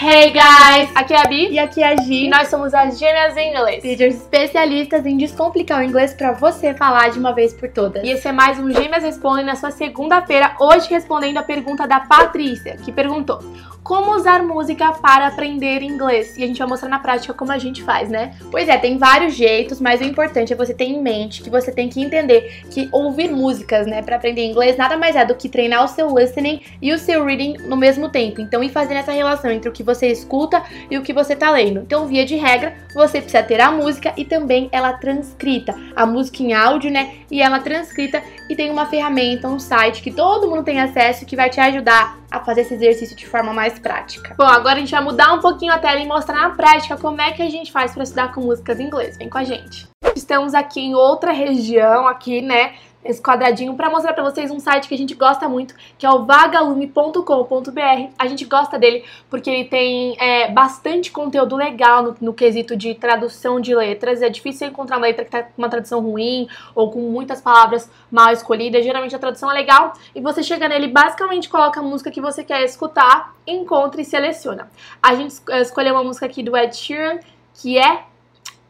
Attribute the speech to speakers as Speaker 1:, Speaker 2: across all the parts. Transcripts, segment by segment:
Speaker 1: Hey guys! Aqui é a Bi
Speaker 2: E aqui é a Gi,
Speaker 1: e nós somos as Gêmeas em Inglês.
Speaker 2: teachers especialistas em descomplicar o inglês pra você falar de uma vez por todas.
Speaker 1: E esse é mais um Gêmeas Respondem na sua segunda-feira, hoje respondendo a pergunta da Patrícia, que perguntou: Como usar música para aprender inglês? E a gente vai mostrar na prática como a gente faz, né?
Speaker 2: Pois é, tem vários jeitos, mas o importante é você ter em mente que você tem que entender que ouvir músicas, né, para aprender inglês nada mais é do que treinar o seu listening e o seu reading no mesmo tempo. Então, ir fazendo essa relação entre o que você escuta e o que você tá lendo. Então, via de regra, você precisa ter a música e também ela transcrita. A música em áudio, né, e ela transcrita e tem uma ferramenta, um site que todo mundo tem acesso que vai te ajudar a fazer esse exercício de forma mais prática.
Speaker 1: Bom, agora a gente vai mudar um pouquinho a tela e mostrar na prática como é que a gente faz para estudar com músicas em inglês. Vem com a gente. Estamos aqui em outra região, aqui, né? Esse quadradinho para mostrar para vocês um site que a gente gosta muito, que é o vagalume.com.br. A gente gosta dele porque ele tem é, bastante conteúdo legal no, no, quesito de tradução de letras. É difícil encontrar uma letra que tá com uma tradução ruim ou com muitas palavras mal escolhidas. Geralmente a tradução é legal e você chega nele, basicamente coloca a música que você quer escutar, encontra e seleciona. A gente escolheu uma música aqui do Ed Sheeran que é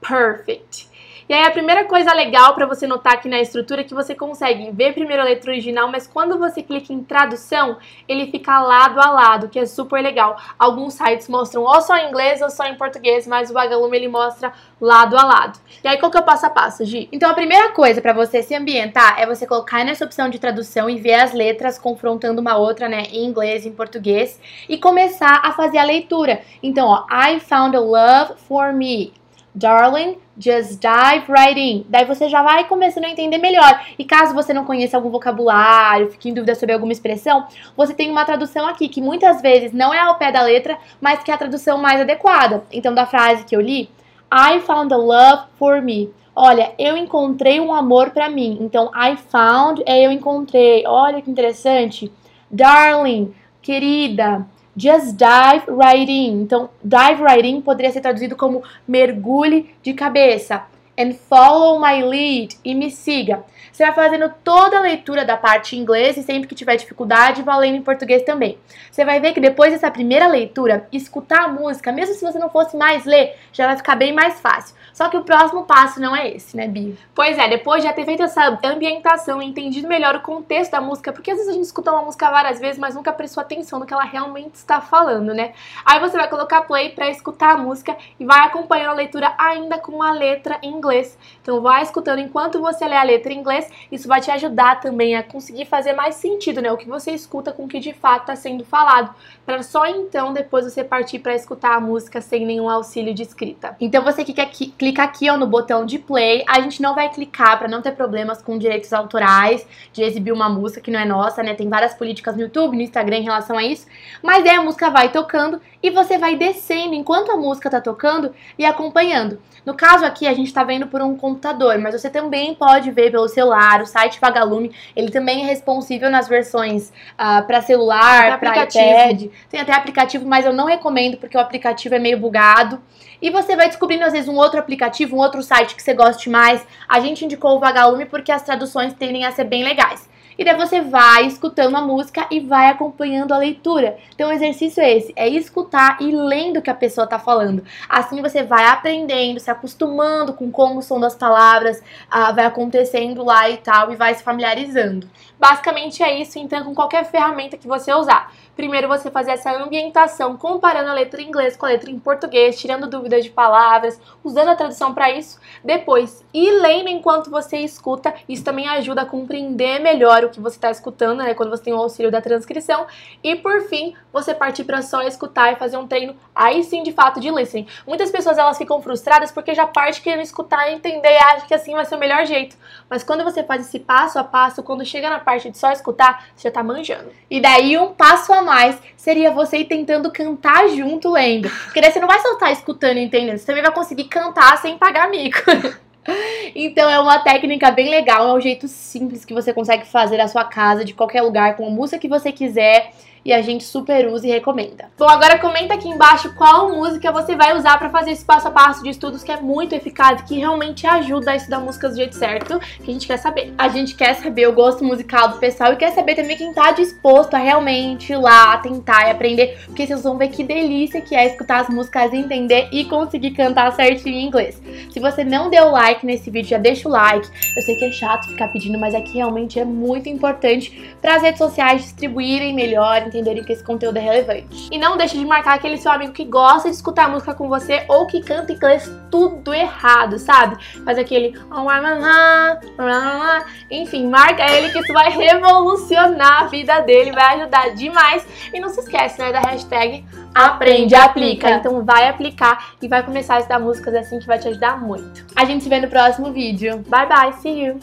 Speaker 1: Perfect. E aí a primeira coisa legal para você notar aqui na estrutura é que você consegue ver primeiro a letra original, mas quando você clica em tradução, ele fica lado a lado, que é super legal. Alguns sites mostram ou só em inglês ou só em português, mas o Vagalume ele mostra lado a lado. E aí qual que é o passo a passo, Gi?
Speaker 2: Então a primeira coisa para você se ambientar é você colocar nessa opção de tradução e ver as letras confrontando uma outra, né, em inglês em português e começar a fazer a leitura. Então, ó, I found a love for me. Darling, just dive right in. Daí você já vai começando a entender melhor. E caso você não conheça algum vocabulário, fique em dúvida sobre alguma expressão, você tem uma tradução aqui que muitas vezes não é ao pé da letra, mas que é a tradução mais adequada. Então, da frase que eu li, I found a love for me. Olha, eu encontrei um amor para mim. Então, I found é eu encontrei. Olha que interessante. Darling, querida. Just dive right in. Então, dive right in poderia ser traduzido como mergulhe de cabeça. And follow my lead. E me siga. Você vai fazendo toda a leitura da parte em inglês e sempre que tiver dificuldade, valendo em português também. Você vai ver que depois dessa primeira leitura, escutar a música, mesmo se você não fosse mais ler, já vai ficar bem mais fácil. Só que o próximo passo não é esse, né, Bi?
Speaker 1: Pois é, depois de já ter feito essa ambientação e entendido melhor o contexto da música, porque às vezes a gente escuta uma música várias vezes, mas nunca prestou atenção no que ela realmente está falando, né? Aí você vai colocar play para escutar a música e vai acompanhando a leitura ainda com a letra em inglês. Então vai escutando enquanto você lê a letra em inglês, isso vai te ajudar também a conseguir fazer mais sentido, né? O que você escuta com o que de fato está sendo falado, para só então depois você partir para escutar a música sem nenhum auxílio de escrita.
Speaker 2: Então você clica aqui, clica aqui ó, no botão de play. A gente não vai clicar para não ter problemas com direitos autorais de exibir uma música que não é nossa, né? Tem várias políticas no YouTube, no Instagram em relação a isso. Mas aí a música vai tocando e você vai descendo enquanto a música tá tocando e acompanhando. No caso aqui a gente tá vendo por um computador, mas você também pode ver pelo celular. O site Vagalume, ele também é responsível nas versões uh, para celular, para iPad. Tem até aplicativo, mas eu não recomendo porque o aplicativo é meio bugado. E você vai descobrindo às vezes um outro aplicativo, um outro site que você goste mais. A gente indicou o Vagalume porque as traduções tendem a ser bem legais. E daí você vai escutando a música e vai acompanhando a leitura. Então o exercício é esse, é escutar e lendo o que a pessoa está falando. Assim você vai aprendendo, se acostumando com como o som das palavras uh, vai acontecendo lá e tal, e vai se familiarizando.
Speaker 1: Basicamente é isso, então, com qualquer ferramenta que você usar. Primeiro você fazer essa ambientação, comparando a letra em inglês com a letra em português, tirando dúvidas de palavras, usando a tradução para isso. Depois, ir lendo enquanto você escuta, isso também ajuda a compreender melhor o que você está escutando, né, quando você tem o auxílio da transcrição. E por fim, você partir para só escutar e fazer um treino, aí sim de fato de listening. Muitas pessoas elas ficam frustradas porque já parte querendo escutar e entender e acham que assim vai ser o melhor jeito. Mas quando você faz esse passo a passo, quando chega na parte de só escutar, você já tá manjando.
Speaker 2: E daí um passo a mais seria você ir tentando cantar junto lendo. Porque daí você não vai só estar escutando e entendendo, você também vai conseguir cantar sem pagar mico. Então é uma técnica bem legal, é um jeito simples que você consegue fazer na sua casa, de qualquer lugar, com a música que você quiser e a gente super usa e recomenda.
Speaker 1: Bom, agora comenta aqui embaixo qual música você vai usar para fazer esse passo a passo de estudos que é muito eficaz, que realmente ajuda a estudar músicas do jeito certo, que a gente quer saber.
Speaker 2: A gente quer saber o gosto musical do pessoal e quer saber também quem tá disposto a realmente ir lá, tentar e aprender, porque vocês vão ver que delícia que é escutar as músicas, entender e conseguir cantar certinho em inglês. Se você não deu like nesse vídeo, já deixa o like. Eu sei que é chato ficar pedindo, mas aqui realmente é muito importante para as redes sociais distribuírem melhor, entenderem que esse conteúdo é relevante.
Speaker 1: E não deixe de marcar aquele seu amigo que gosta de escutar música com você ou que canta inglês tudo errado, sabe? Faz aquele enfim, marca ele que isso vai revolucionar a vida dele, vai ajudar demais. E não se esquece, né, da hashtag aprende, aplica. Então vai aplicar e vai começar a estudar músicas assim que vai te ajudar muito.
Speaker 2: A gente se vê no próximo vídeo.
Speaker 1: Bye bye, see you!